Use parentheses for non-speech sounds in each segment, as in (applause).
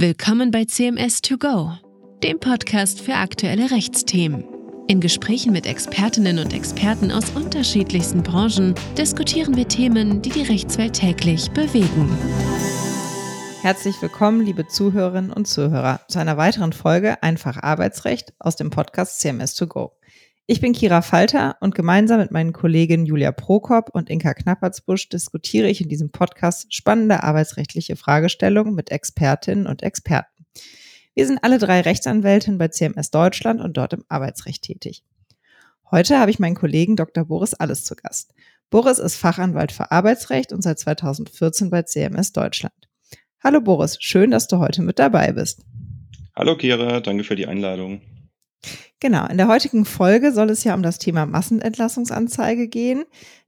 Willkommen bei CMS 2 Go, dem Podcast für aktuelle Rechtsthemen. In Gesprächen mit Expertinnen und Experten aus unterschiedlichsten Branchen diskutieren wir Themen, die die Rechtswelt täglich bewegen. Herzlich willkommen, liebe Zuhörerinnen und Zuhörer, zu einer weiteren Folge Einfach Arbeitsrecht aus dem Podcast CMS 2 Go. Ich bin Kira Falter und gemeinsam mit meinen Kolleginnen Julia Prokop und Inka Knappertsbusch diskutiere ich in diesem Podcast spannende arbeitsrechtliche Fragestellungen mit Expertinnen und Experten. Wir sind alle drei Rechtsanwältinnen bei CMS Deutschland und dort im Arbeitsrecht tätig. Heute habe ich meinen Kollegen Dr. Boris Alles zu Gast. Boris ist Fachanwalt für Arbeitsrecht und seit 2014 bei CMS Deutschland. Hallo Boris, schön, dass du heute mit dabei bist. Hallo Kira, danke für die Einladung. Genau, in der heutigen Folge soll es ja um das Thema Massenentlassungsanzeige gehen.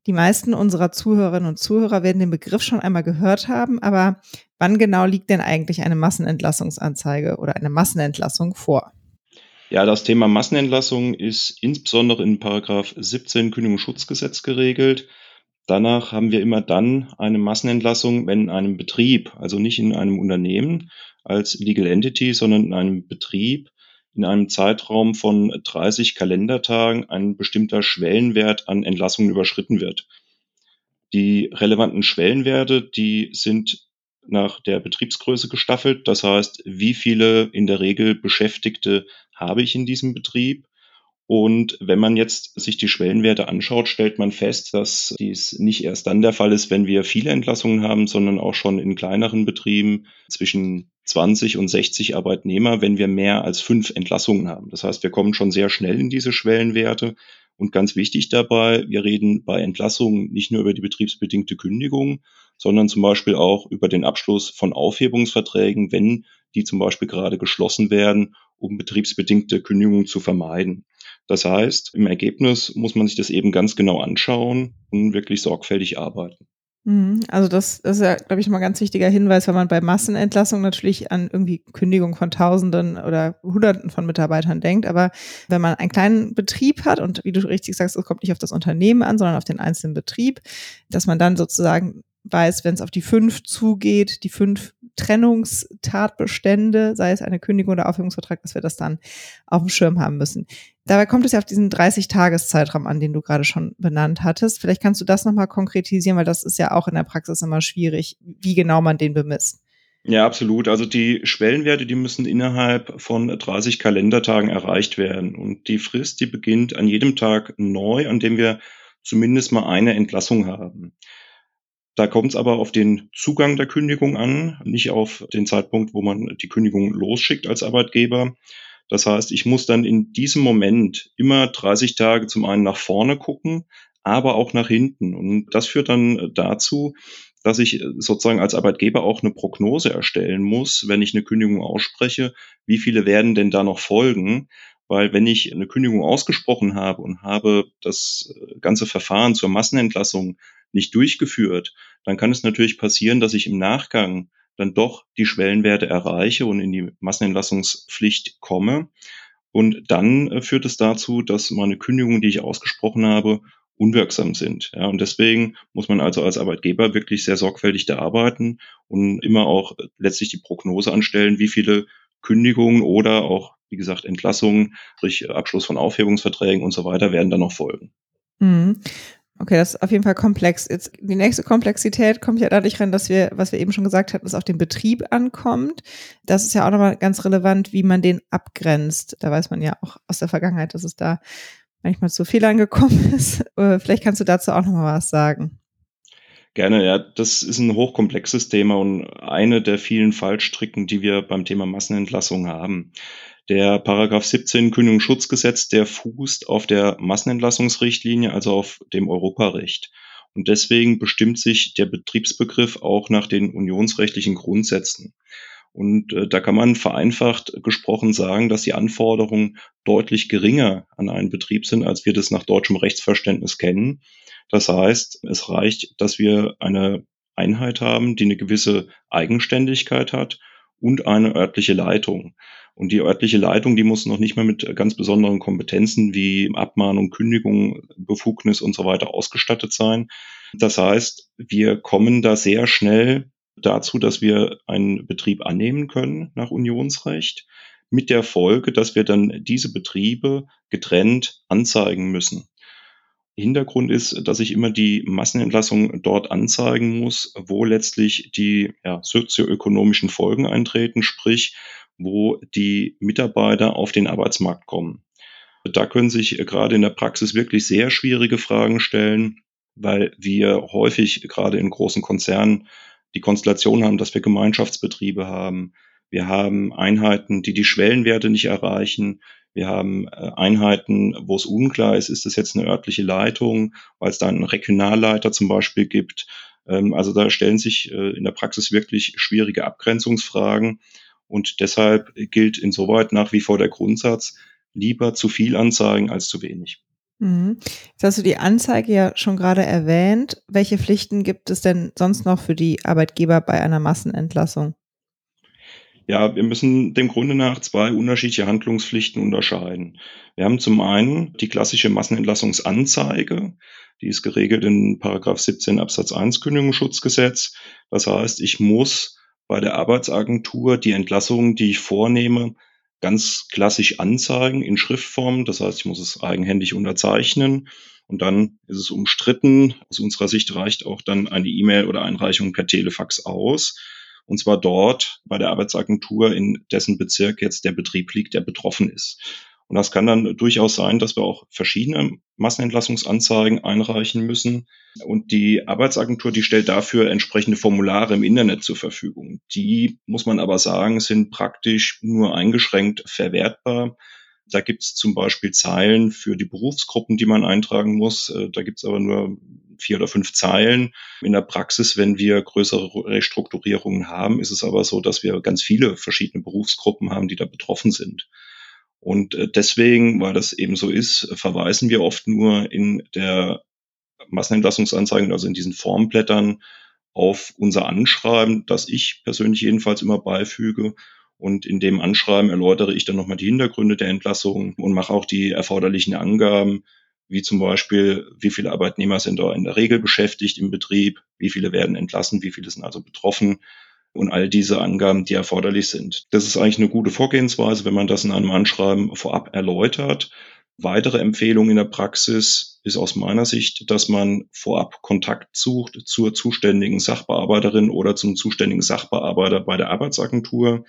Die meisten unserer Zuhörerinnen und Zuhörer werden den Begriff schon einmal gehört haben, aber wann genau liegt denn eigentlich eine Massenentlassungsanzeige oder eine Massenentlassung vor? Ja, das Thema Massenentlassung ist insbesondere in Paragraph 17 Kündigungsschutzgesetz geregelt. Danach haben wir immer dann eine Massenentlassung, wenn in einem Betrieb, also nicht in einem Unternehmen als Legal Entity, sondern in einem Betrieb in einem Zeitraum von 30 Kalendertagen ein bestimmter Schwellenwert an Entlassungen überschritten wird. Die relevanten Schwellenwerte, die sind nach der Betriebsgröße gestaffelt. Das heißt, wie viele in der Regel Beschäftigte habe ich in diesem Betrieb? Und wenn man jetzt sich die Schwellenwerte anschaut, stellt man fest, dass dies nicht erst dann der Fall ist, wenn wir viele Entlassungen haben, sondern auch schon in kleineren Betrieben zwischen 20 und 60 Arbeitnehmer, wenn wir mehr als fünf Entlassungen haben. Das heißt, wir kommen schon sehr schnell in diese Schwellenwerte. Und ganz wichtig dabei, wir reden bei Entlassungen nicht nur über die betriebsbedingte Kündigung, sondern zum Beispiel auch über den Abschluss von Aufhebungsverträgen, wenn die zum Beispiel gerade geschlossen werden, um betriebsbedingte Kündigungen zu vermeiden. Das heißt, im Ergebnis muss man sich das eben ganz genau anschauen und wirklich sorgfältig arbeiten. Mhm. Also das, das ist ja, glaube ich, mal ein ganz wichtiger Hinweis, wenn man bei Massenentlassung natürlich an irgendwie Kündigung von Tausenden oder Hunderten von Mitarbeitern denkt. Aber wenn man einen kleinen Betrieb hat und wie du richtig sagst, es kommt nicht auf das Unternehmen an, sondern auf den einzelnen Betrieb, dass man dann sozusagen weiß, wenn es auf die fünf zugeht, die fünf Trennungstatbestände, sei es eine Kündigung oder Aufhebungsvertrag, dass wir das dann auf dem Schirm haben müssen. Dabei kommt es ja auf diesen 30-Tages-Zeitraum an, den du gerade schon benannt hattest. Vielleicht kannst du das nochmal konkretisieren, weil das ist ja auch in der Praxis immer schwierig, wie genau man den bemisst. Ja, absolut. Also die Schwellenwerte, die müssen innerhalb von 30 Kalendertagen erreicht werden. Und die Frist, die beginnt an jedem Tag neu, an dem wir zumindest mal eine Entlassung haben. Da kommt es aber auf den Zugang der Kündigung an, nicht auf den Zeitpunkt, wo man die Kündigung losschickt als Arbeitgeber. Das heißt, ich muss dann in diesem Moment immer 30 Tage zum einen nach vorne gucken, aber auch nach hinten. Und das führt dann dazu, dass ich sozusagen als Arbeitgeber auch eine Prognose erstellen muss, wenn ich eine Kündigung ausspreche, wie viele werden denn da noch folgen? Weil wenn ich eine Kündigung ausgesprochen habe und habe das ganze Verfahren zur Massenentlassung nicht durchgeführt, dann kann es natürlich passieren, dass ich im Nachgang dann doch die Schwellenwerte erreiche und in die Massenentlassungspflicht komme. Und dann äh, führt es dazu, dass meine Kündigungen, die ich ausgesprochen habe, unwirksam sind. Ja, und deswegen muss man also als Arbeitgeber wirklich sehr sorgfältig da arbeiten und immer auch letztlich die Prognose anstellen, wie viele Kündigungen oder auch, wie gesagt, Entlassungen, sprich Abschluss von Aufhebungsverträgen und so weiter, werden dann noch folgen. Mhm. Okay, das ist auf jeden Fall komplex. Jetzt die nächste Komplexität kommt ja dadurch rein, dass wir, was wir eben schon gesagt hatten, es auf den Betrieb ankommt. Das ist ja auch nochmal ganz relevant, wie man den abgrenzt. Da weiß man ja auch aus der Vergangenheit, dass es da manchmal zu Fehlern gekommen (laughs) ist. Äh, vielleicht kannst du dazu auch nochmal was sagen. Gerne, ja. Das ist ein hochkomplexes Thema und eine der vielen Fallstricken, die wir beim Thema Massenentlassung haben. Der Paragraph 17 Kündigungsschutzgesetz, der fußt auf der Massenentlassungsrichtlinie, also auf dem Europarecht. Und deswegen bestimmt sich der Betriebsbegriff auch nach den unionsrechtlichen Grundsätzen. Und äh, da kann man vereinfacht gesprochen sagen, dass die Anforderungen deutlich geringer an einen Betrieb sind, als wir das nach deutschem Rechtsverständnis kennen. Das heißt, es reicht, dass wir eine Einheit haben, die eine gewisse Eigenständigkeit hat und eine örtliche Leitung. Und die örtliche Leitung, die muss noch nicht mal mit ganz besonderen Kompetenzen wie Abmahnung, Kündigung, Befugnis und so weiter ausgestattet sein. Das heißt, wir kommen da sehr schnell dazu, dass wir einen Betrieb annehmen können nach Unionsrecht, mit der Folge, dass wir dann diese Betriebe getrennt anzeigen müssen. Hintergrund ist, dass ich immer die Massenentlassung dort anzeigen muss, wo letztlich die ja, sozioökonomischen Folgen eintreten, sprich, wo die Mitarbeiter auf den Arbeitsmarkt kommen. Da können sich gerade in der Praxis wirklich sehr schwierige Fragen stellen, weil wir häufig gerade in großen Konzernen die Konstellation haben, dass wir Gemeinschaftsbetriebe haben. Wir haben Einheiten, die die Schwellenwerte nicht erreichen. Wir haben äh, Einheiten, wo es unklar ist, ist das jetzt eine örtliche Leitung, weil es da einen Regionalleiter zum Beispiel gibt. Ähm, also da stellen sich äh, in der Praxis wirklich schwierige Abgrenzungsfragen. Und deshalb gilt insoweit nach wie vor der Grundsatz, lieber zu viel anzeigen als zu wenig. Mhm. Jetzt hast du die Anzeige ja schon gerade erwähnt. Welche Pflichten gibt es denn sonst noch für die Arbeitgeber bei einer Massenentlassung? Ja, wir müssen dem Grunde nach zwei unterschiedliche Handlungspflichten unterscheiden. Wir haben zum einen die klassische Massenentlassungsanzeige, die ist geregelt in Paragraph 17 Absatz 1 Kündigungsschutzgesetz. Das heißt, ich muss bei der Arbeitsagentur die Entlassung, die ich vornehme, ganz klassisch anzeigen in Schriftform. Das heißt, ich muss es eigenhändig unterzeichnen und dann ist es umstritten. Aus unserer Sicht reicht auch dann eine E-Mail oder Einreichung per Telefax aus. Und zwar dort bei der Arbeitsagentur, in dessen Bezirk jetzt der Betrieb liegt, der betroffen ist. Und das kann dann durchaus sein, dass wir auch verschiedene Massenentlassungsanzeigen einreichen müssen. Und die Arbeitsagentur, die stellt dafür entsprechende Formulare im Internet zur Verfügung. Die, muss man aber sagen, sind praktisch nur eingeschränkt verwertbar. Da gibt es zum Beispiel Zeilen für die Berufsgruppen, die man eintragen muss. Äh, da gibt es aber nur vier oder fünf Zeilen. In der Praxis, wenn wir größere Restrukturierungen haben, ist es aber so, dass wir ganz viele verschiedene Berufsgruppen haben, die da betroffen sind. Und äh, deswegen, weil das eben so ist, verweisen wir oft nur in der Massenentlassungsanzeige, also in diesen Formblättern, auf unser Anschreiben, das ich persönlich jedenfalls immer beifüge. Und in dem Anschreiben erläutere ich dann nochmal die Hintergründe der Entlassung und mache auch die erforderlichen Angaben, wie zum Beispiel, wie viele Arbeitnehmer sind da in der Regel beschäftigt im Betrieb, wie viele werden entlassen, wie viele sind also betroffen und all diese Angaben, die erforderlich sind. Das ist eigentlich eine gute Vorgehensweise, wenn man das in einem Anschreiben vorab erläutert. Weitere Empfehlung in der Praxis ist aus meiner Sicht, dass man vorab Kontakt sucht zur zuständigen Sachbearbeiterin oder zum zuständigen Sachbearbeiter bei der Arbeitsagentur.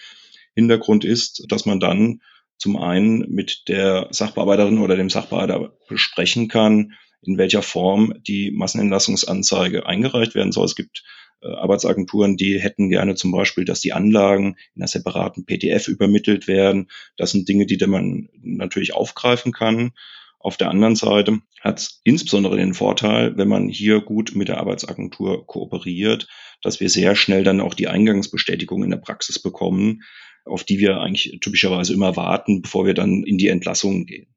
Hintergrund ist, dass man dann zum einen mit der Sachbearbeiterin oder dem Sachbearbeiter besprechen kann, in welcher Form die Massenentlassungsanzeige eingereicht werden soll. Es gibt äh, Arbeitsagenturen, die hätten gerne zum Beispiel, dass die Anlagen in einer separaten PDF übermittelt werden. Das sind Dinge, die man natürlich aufgreifen kann. Auf der anderen Seite hat es insbesondere den Vorteil, wenn man hier gut mit der Arbeitsagentur kooperiert, dass wir sehr schnell dann auch die Eingangsbestätigung in der Praxis bekommen, auf die wir eigentlich typischerweise immer warten, bevor wir dann in die Entlassungen gehen.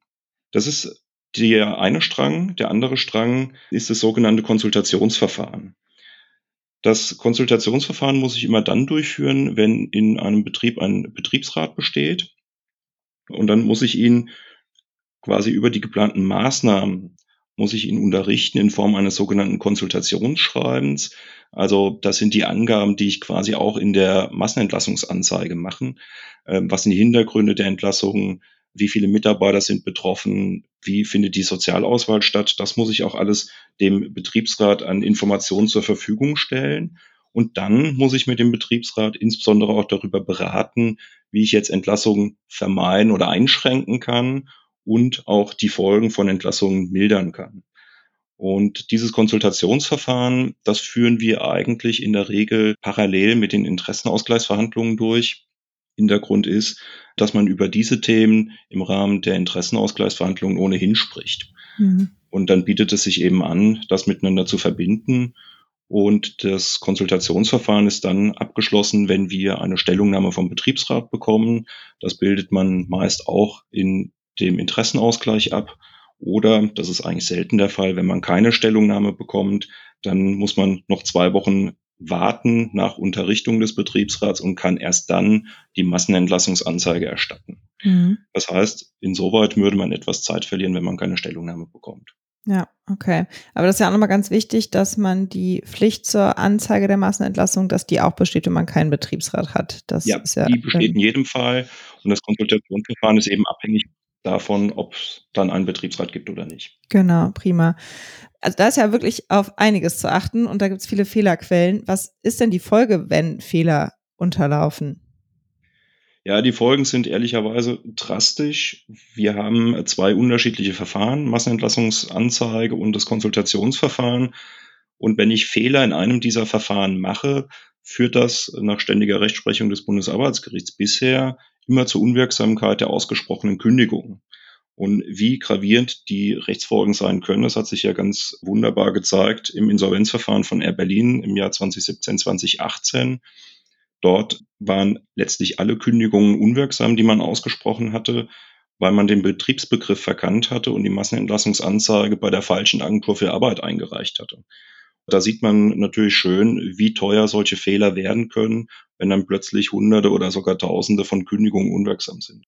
Das ist der eine Strang. Der andere Strang ist das sogenannte Konsultationsverfahren. Das Konsultationsverfahren muss ich immer dann durchführen, wenn in einem Betrieb ein Betriebsrat besteht. Und dann muss ich ihn quasi über die geplanten Maßnahmen muss ich ihn unterrichten in Form eines sogenannten Konsultationsschreibens. Also das sind die Angaben, die ich quasi auch in der Massenentlassungsanzeige mache. Ähm, was sind die Hintergründe der Entlassung? Wie viele Mitarbeiter sind betroffen? Wie findet die Sozialauswahl statt? Das muss ich auch alles dem Betriebsrat an Informationen zur Verfügung stellen. Und dann muss ich mit dem Betriebsrat insbesondere auch darüber beraten, wie ich jetzt Entlassungen vermeiden oder einschränken kann und auch die Folgen von Entlassungen mildern kann. Und dieses Konsultationsverfahren, das führen wir eigentlich in der Regel parallel mit den Interessenausgleichsverhandlungen durch. Hintergrund ist, dass man über diese Themen im Rahmen der Interessenausgleichsverhandlungen ohnehin spricht. Mhm. Und dann bietet es sich eben an, das miteinander zu verbinden. Und das Konsultationsverfahren ist dann abgeschlossen, wenn wir eine Stellungnahme vom Betriebsrat bekommen. Das bildet man meist auch in dem Interessenausgleich ab. Oder, das ist eigentlich selten der Fall, wenn man keine Stellungnahme bekommt, dann muss man noch zwei Wochen warten nach Unterrichtung des Betriebsrats und kann erst dann die Massenentlassungsanzeige erstatten. Mhm. Das heißt, insoweit würde man etwas Zeit verlieren, wenn man keine Stellungnahme bekommt. Ja, okay. Aber das ist ja auch nochmal ganz wichtig, dass man die Pflicht zur Anzeige der Massenentlassung, dass die auch besteht, wenn man keinen Betriebsrat hat. Das ja, ist ja die besteht in jedem Fall. Und das Konsultationsverfahren ist eben abhängig davon, ob es dann einen Betriebsrat gibt oder nicht. Genau, prima. Also da ist ja wirklich auf einiges zu achten und da gibt es viele Fehlerquellen. Was ist denn die Folge, wenn Fehler unterlaufen? Ja, die Folgen sind ehrlicherweise drastisch. Wir haben zwei unterschiedliche Verfahren, Massenentlassungsanzeige und das Konsultationsverfahren. Und wenn ich Fehler in einem dieser Verfahren mache, führt das nach ständiger Rechtsprechung des Bundesarbeitsgerichts bisher immer zur Unwirksamkeit der ausgesprochenen Kündigung. Und wie gravierend die Rechtsfolgen sein können, das hat sich ja ganz wunderbar gezeigt im Insolvenzverfahren von Air Berlin im Jahr 2017, 2018. Dort waren letztlich alle Kündigungen unwirksam, die man ausgesprochen hatte, weil man den Betriebsbegriff verkannt hatte und die Massenentlassungsanzeige bei der falschen Agentur für Arbeit eingereicht hatte. Da sieht man natürlich schön, wie teuer solche Fehler werden können, wenn dann plötzlich Hunderte oder sogar Tausende von Kündigungen unwirksam sind.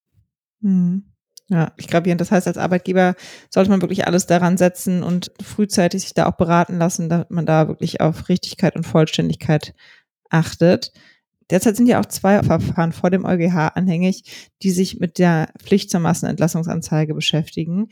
Mhm. Ja, ich gravierend. Das heißt, als Arbeitgeber sollte man wirklich alles daran setzen und frühzeitig sich da auch beraten lassen, damit man da wirklich auf Richtigkeit und Vollständigkeit achtet. Derzeit sind ja auch zwei Verfahren vor dem EuGH anhängig, die sich mit der Pflicht zur Massenentlassungsanzeige beschäftigen.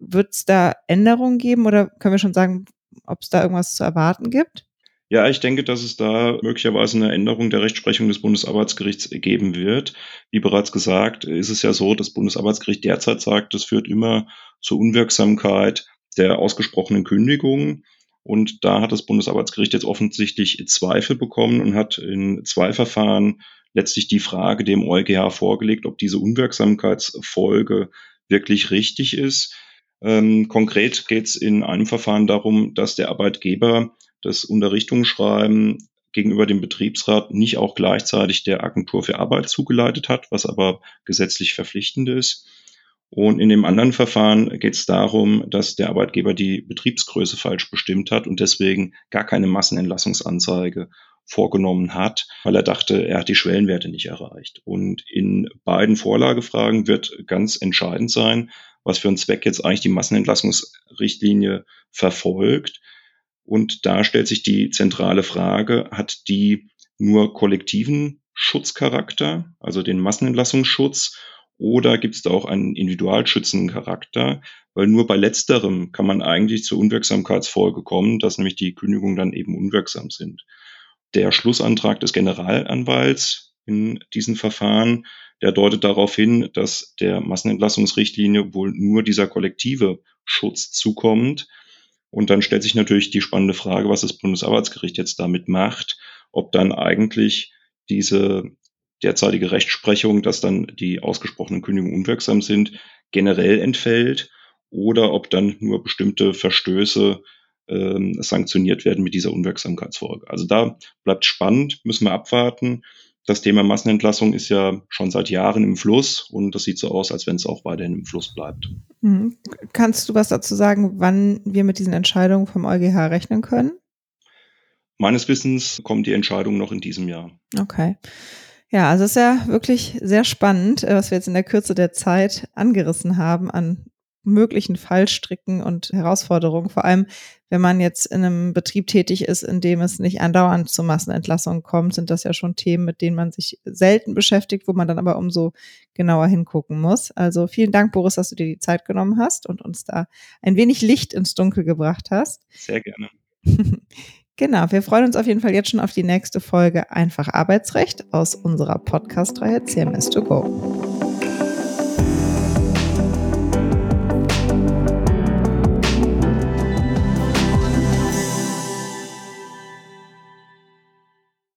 Wird es da Änderungen geben oder können wir schon sagen, ob es da irgendwas zu erwarten gibt? Ja, ich denke, dass es da möglicherweise eine Änderung der Rechtsprechung des Bundesarbeitsgerichts geben wird. Wie bereits gesagt, ist es ja so, das Bundesarbeitsgericht derzeit sagt, das führt immer zur Unwirksamkeit der ausgesprochenen Kündigung. Und da hat das Bundesarbeitsgericht jetzt offensichtlich Zweifel bekommen und hat in zwei Verfahren letztlich die Frage dem EuGH vorgelegt, ob diese Unwirksamkeitsfolge wirklich richtig ist. Ähm, konkret geht es in einem Verfahren darum, dass der Arbeitgeber das Unterrichtungsschreiben gegenüber dem Betriebsrat nicht auch gleichzeitig der Agentur für Arbeit zugeleitet hat, was aber gesetzlich verpflichtend ist. Und in dem anderen Verfahren geht es darum, dass der Arbeitgeber die Betriebsgröße falsch bestimmt hat und deswegen gar keine Massenentlassungsanzeige vorgenommen hat, weil er dachte, er hat die Schwellenwerte nicht erreicht. Und in beiden Vorlagefragen wird ganz entscheidend sein, was für einen Zweck jetzt eigentlich die Massenentlassungsrichtlinie verfolgt. Und da stellt sich die zentrale Frage, hat die nur kollektiven Schutzcharakter, also den Massenentlassungsschutz, oder gibt es da auch einen Individualschützencharakter? Weil nur bei letzterem kann man eigentlich zur Unwirksamkeitsfolge kommen, dass nämlich die Kündigungen dann eben unwirksam sind. Der Schlussantrag des Generalanwalts in diesen Verfahren, der deutet darauf hin, dass der Massenentlassungsrichtlinie wohl nur dieser kollektive Schutz zukommt. Und dann stellt sich natürlich die spannende Frage, was das Bundesarbeitsgericht jetzt damit macht, ob dann eigentlich diese derzeitige Rechtsprechung, dass dann die ausgesprochenen Kündigungen unwirksam sind, generell entfällt oder ob dann nur bestimmte Verstöße ähm, sanktioniert werden mit dieser Unwirksamkeitsfolge. Also da bleibt spannend, müssen wir abwarten. Das Thema Massenentlassung ist ja schon seit Jahren im Fluss und das sieht so aus, als wenn es auch weiterhin im Fluss bleibt. Mhm. Kannst du was dazu sagen, wann wir mit diesen Entscheidungen vom EuGH rechnen können? Meines Wissens kommt die Entscheidung noch in diesem Jahr. Okay. Ja, also es ist ja wirklich sehr spannend, äh, was wir jetzt in der Kürze der Zeit angerissen haben an möglichen Fallstricken und Herausforderungen. Vor allem, wenn man jetzt in einem Betrieb tätig ist, in dem es nicht andauernd zu Massenentlassungen kommt, sind das ja schon Themen, mit denen man sich selten beschäftigt, wo man dann aber umso genauer hingucken muss. Also vielen Dank, Boris, dass du dir die Zeit genommen hast und uns da ein wenig Licht ins Dunkel gebracht hast. Sehr gerne. (laughs) Genau, wir freuen uns auf jeden Fall jetzt schon auf die nächste Folge Einfach Arbeitsrecht aus unserer Podcast-Reihe CMS 2 Go.